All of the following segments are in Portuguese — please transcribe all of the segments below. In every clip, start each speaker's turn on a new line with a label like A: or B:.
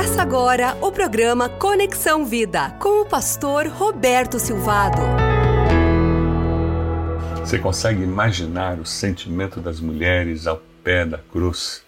A: Começa agora o programa Conexão Vida com o pastor Roberto Silvado.
B: Você consegue imaginar o sentimento das mulheres ao pé da cruz,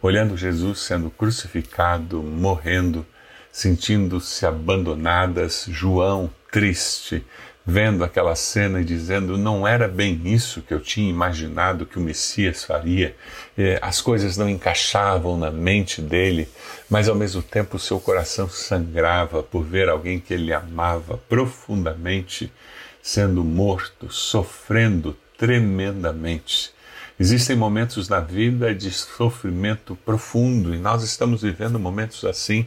B: olhando Jesus sendo crucificado, morrendo, sentindo-se abandonadas, João triste, vendo aquela cena e dizendo: não era bem isso que eu tinha imaginado que o Messias faria. É, as coisas não encaixavam na mente dele, mas ao mesmo tempo o seu coração sangrava por ver alguém que ele amava profundamente sendo morto, sofrendo tremendamente. Existem momentos na vida de sofrimento profundo e nós estamos vivendo momentos assim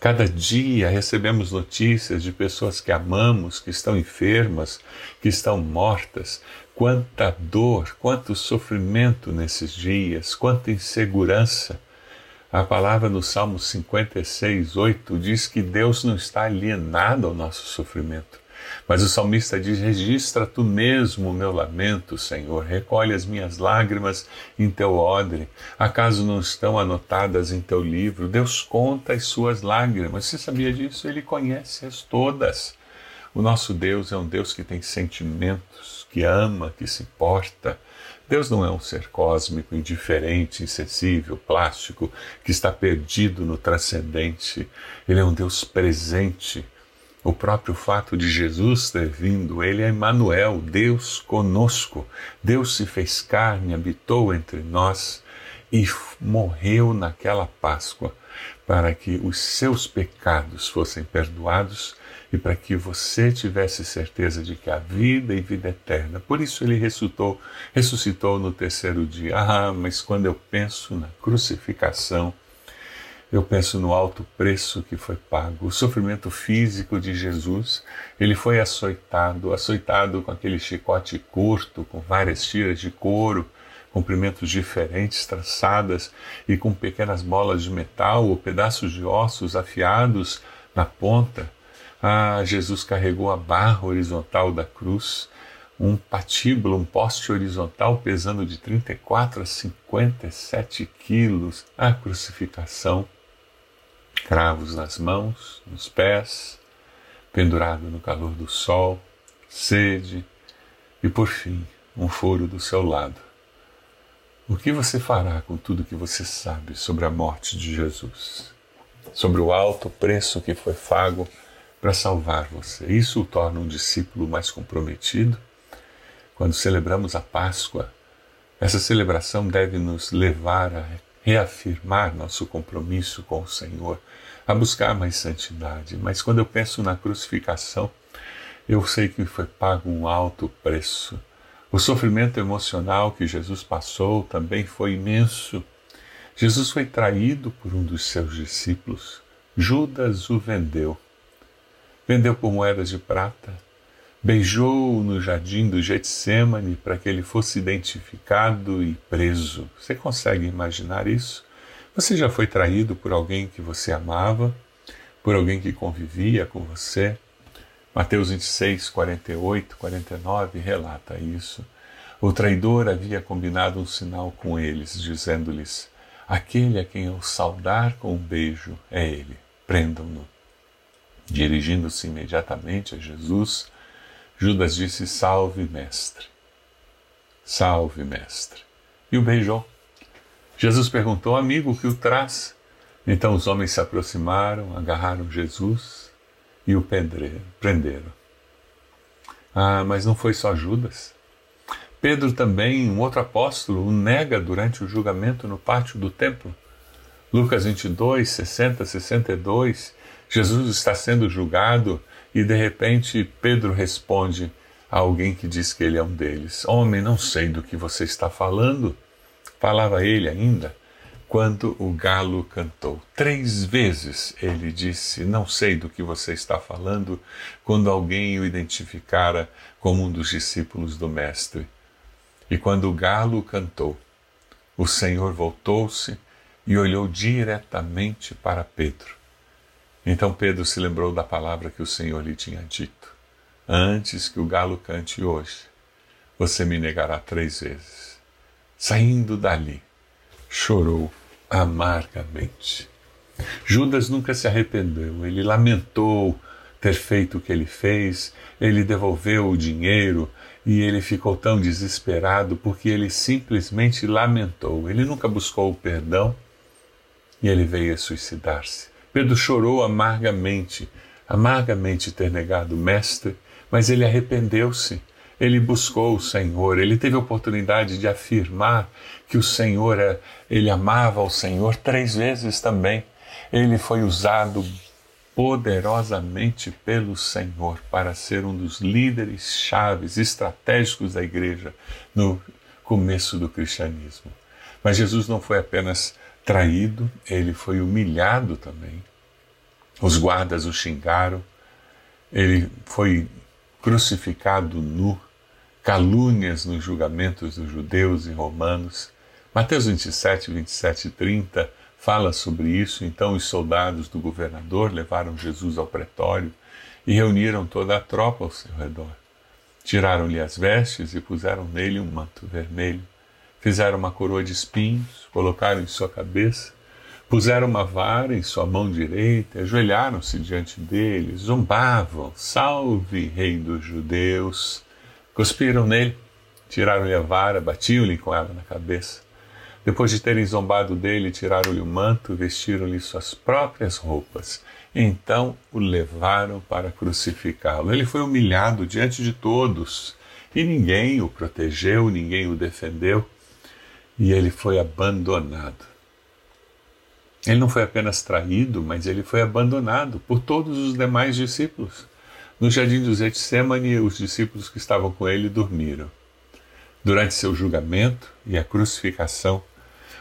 B: Cada dia recebemos notícias de pessoas que amamos, que estão enfermas, que estão mortas. Quanta dor, quanto sofrimento nesses dias, quanta insegurança. A palavra no Salmo 56, 8 diz que Deus não está alienado ao nosso sofrimento. Mas o salmista diz: Registra tu mesmo o meu lamento, Senhor, recolhe as minhas lágrimas em teu odre. Acaso não estão anotadas em teu livro? Deus conta as suas lágrimas. Você sabia disso? Ele conhece-as todas. O nosso Deus é um Deus que tem sentimentos, que ama, que se importa. Deus não é um ser cósmico, indiferente, insensível, plástico, que está perdido no transcendente. Ele é um Deus presente o próprio fato de Jesus ter vindo, ele é Emmanuel, Deus conosco. Deus se fez carne, habitou entre nós e morreu naquela Páscoa para que os seus pecados fossem perdoados e para que você tivesse certeza de que a vida e vida eterna. Por isso ele ressuscitou, ressuscitou no terceiro dia. Ah, mas quando eu penso na crucificação, eu penso no alto preço que foi pago, o sofrimento físico de Jesus. Ele foi açoitado, açoitado com aquele chicote curto, com várias tiras de couro, comprimentos diferentes traçadas e com pequenas bolas de metal ou pedaços de ossos afiados na ponta. Ah, Jesus carregou a barra horizontal da cruz, um patíbulo, um poste horizontal pesando de 34 a 57 quilos, a crucificação cravos nas mãos, nos pés, pendurado no calor do sol, sede e, por fim, um foro do seu lado. O que você fará com tudo que você sabe sobre a morte de Jesus? Sobre o alto preço que foi pago para salvar você? Isso o torna um discípulo mais comprometido? Quando celebramos a Páscoa, essa celebração deve nos levar a reafirmar nosso compromisso com o Senhor, a buscar mais santidade. Mas quando eu penso na crucificação, eu sei que foi pago um alto preço. O sofrimento emocional que Jesus passou também foi imenso. Jesus foi traído por um dos seus discípulos. Judas o vendeu. Vendeu por moedas de prata. Beijou no jardim do Getsemane para que ele fosse identificado e preso. Você consegue imaginar isso? Você já foi traído por alguém que você amava, por alguém que convivia com você? Mateus 26, 48, 49 relata isso. O traidor havia combinado um sinal com eles, dizendo-lhes: Aquele a quem eu saudar com um beijo é ele, prendam-no. Dirigindo-se imediatamente a Jesus, Judas disse: Salve, mestre. Salve, mestre. E o beijou. Jesus perguntou, amigo, o que o traz? Então os homens se aproximaram, agarraram Jesus e o prenderam. Ah, mas não foi só Judas. Pedro também, um outro apóstolo, o nega durante o julgamento no pátio do templo. Lucas 22, 60, 62. Jesus está sendo julgado e de repente Pedro responde a alguém que diz que ele é um deles: Homem, não sei do que você está falando. Falava ele ainda quando o galo cantou. Três vezes ele disse: Não sei do que você está falando, quando alguém o identificara como um dos discípulos do Mestre. E quando o galo cantou, o Senhor voltou-se e olhou diretamente para Pedro. Então Pedro se lembrou da palavra que o Senhor lhe tinha dito: Antes que o galo cante hoje, você me negará três vezes. Saindo dali, chorou amargamente. Judas nunca se arrependeu, ele lamentou ter feito o que ele fez, ele devolveu o dinheiro e ele ficou tão desesperado porque ele simplesmente lamentou. Ele nunca buscou o perdão e ele veio a suicidar-se. Pedro chorou amargamente, amargamente ter negado o Mestre, mas ele arrependeu-se. Ele buscou o Senhor, ele teve a oportunidade de afirmar que o Senhor, é, ele amava o Senhor três vezes também. Ele foi usado poderosamente pelo Senhor para ser um dos líderes chaves estratégicos da igreja no começo do cristianismo. Mas Jesus não foi apenas traído, ele foi humilhado também. Os guardas o xingaram, ele foi crucificado nu, calúnias nos julgamentos dos judeus e romanos. Mateus 27, 27 e 30 fala sobre isso. Então os soldados do governador levaram Jesus ao pretório e reuniram toda a tropa ao seu redor. Tiraram-lhe as vestes e puseram nele um manto vermelho. Fizeram uma coroa de espinhos, colocaram em sua cabeça, puseram uma vara em sua mão direita, ajoelharam-se diante dele, zombavam: Salve, Rei dos Judeus! Cuspiram nele, tiraram-lhe a vara, batiam-lhe com ela na cabeça. Depois de terem zombado dele, tiraram-lhe o manto, vestiram-lhe suas próprias roupas. Então o levaram para crucificá-lo. Ele foi humilhado diante de todos e ninguém o protegeu, ninguém o defendeu e ele foi abandonado. Ele não foi apenas traído, mas ele foi abandonado por todos os demais discípulos. No jardim do Getsemane, os discípulos que estavam com ele dormiram. Durante seu julgamento e a crucificação,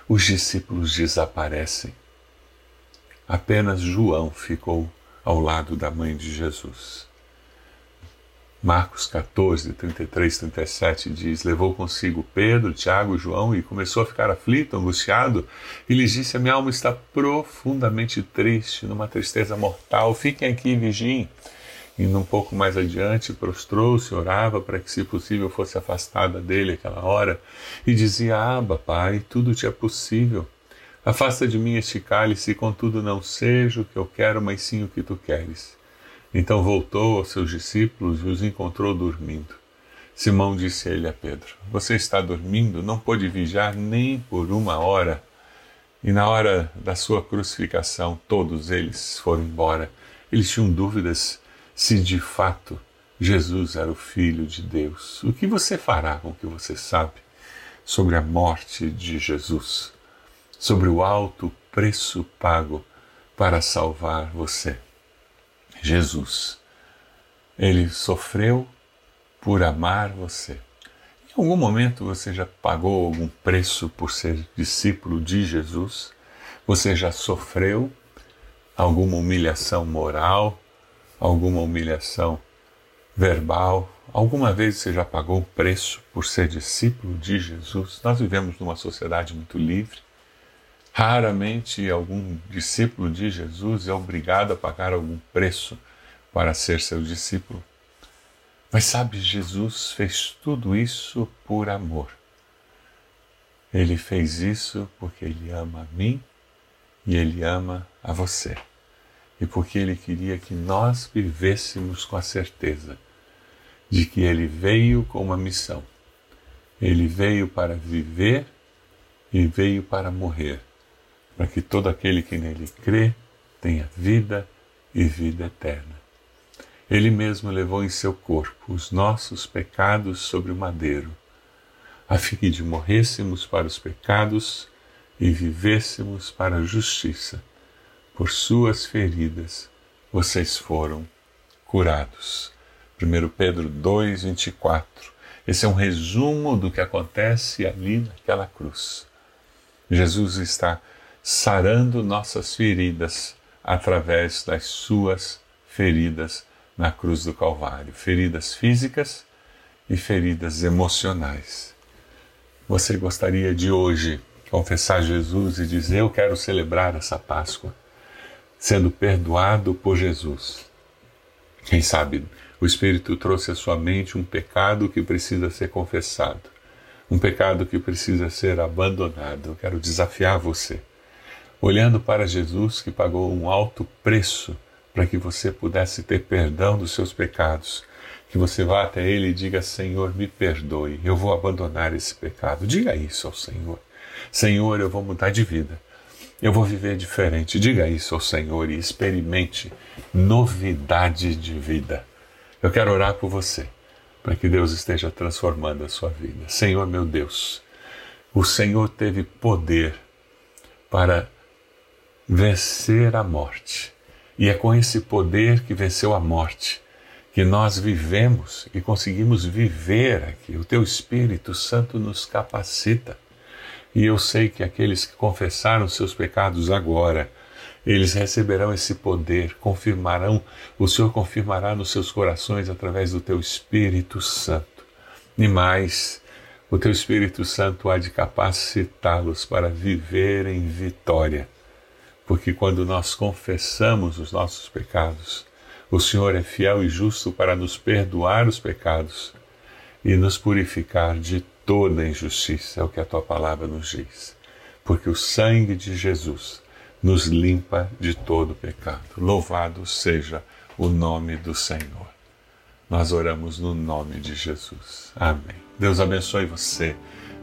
B: os discípulos desaparecem. Apenas João ficou ao lado da mãe de Jesus. Marcos 14, 33, 37 diz: Levou consigo Pedro, Tiago e João e começou a ficar aflito, angustiado, e lhes disse: A minha alma está profundamente triste, numa tristeza mortal. Fiquem aqui e vigiem. Indo um pouco mais adiante, prostrou-se, orava para que, se possível, fosse afastada dele aquela hora, e dizia: Aba, Pai, tudo te é possível. Afasta de mim este cálice, contudo não seja o que eu quero, mas sim o que tu queres. Então voltou aos seus discípulos e os encontrou dormindo. Simão disse a ele a Pedro: Você está dormindo? Não pôde vigiar nem por uma hora. E na hora da sua crucificação, todos eles foram embora. Eles tinham dúvidas se de fato Jesus era o Filho de Deus, o que você fará com o que você sabe sobre a morte de Jesus, sobre o alto preço pago para salvar você? Jesus, ele sofreu por amar você. Em algum momento você já pagou algum preço por ser discípulo de Jesus? Você já sofreu alguma humilhação moral? alguma humilhação verbal? Alguma vez você já pagou um preço por ser discípulo de Jesus? Nós vivemos numa sociedade muito livre. Raramente algum discípulo de Jesus é obrigado a pagar algum preço para ser seu discípulo. Mas sabe, Jesus fez tudo isso por amor. Ele fez isso porque ele ama a mim e ele ama a você e porque Ele queria que nós vivêssemos com a certeza de que Ele veio com uma missão. Ele veio para viver e veio para morrer, para que todo aquele que nele crê tenha vida e vida eterna. Ele mesmo levou em seu corpo os nossos pecados sobre o madeiro, a fim de morrêssemos para os pecados e vivêssemos para a justiça por suas feridas vocês foram curados. 1 Pedro 2, 24. Esse é um resumo do que acontece ali naquela cruz. Jesus está sarando nossas feridas através das suas feridas na cruz do Calvário feridas físicas e feridas emocionais. Você gostaria de hoje confessar Jesus e dizer: Eu quero celebrar essa Páscoa sendo perdoado por Jesus. Quem sabe o Espírito trouxe à sua mente um pecado que precisa ser confessado, um pecado que precisa ser abandonado. Eu quero desafiar você olhando para Jesus que pagou um alto preço para que você pudesse ter perdão dos seus pecados. Que você vá até Ele e diga: Senhor, me perdoe, eu vou abandonar esse pecado. Diga isso ao Senhor. Senhor, eu vou mudar de vida. Eu vou viver diferente. Diga isso ao Senhor e experimente novidade de vida. Eu quero orar por você, para que Deus esteja transformando a sua vida. Senhor, meu Deus, o Senhor teve poder para vencer a morte. E é com esse poder que venceu a morte que nós vivemos e conseguimos viver aqui. O teu Espírito Santo nos capacita. E eu sei que aqueles que confessaram seus pecados agora, eles receberão esse poder, confirmarão, o Senhor confirmará nos seus corações através do teu Espírito Santo. E mais, o teu Espírito Santo há de capacitá-los para viver em vitória. Porque quando nós confessamos os nossos pecados, o Senhor é fiel e justo para nos perdoar os pecados e nos purificar de toda injustiça, é o que a tua palavra nos diz. Porque o sangue de Jesus nos limpa de todo pecado. Louvado seja o nome do Senhor. Nós oramos no nome de Jesus. Amém. Deus abençoe você,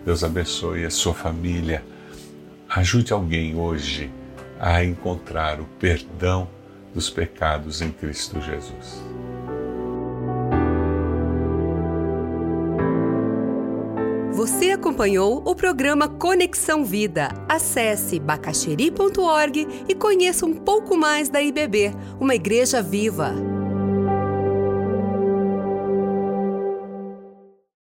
B: Deus abençoe a sua família. Ajude alguém hoje a encontrar o perdão dos pecados em Cristo Jesus.
A: Você acompanhou o programa Conexão Vida. Acesse bacacheri.org e conheça um pouco mais da IBB, uma igreja viva.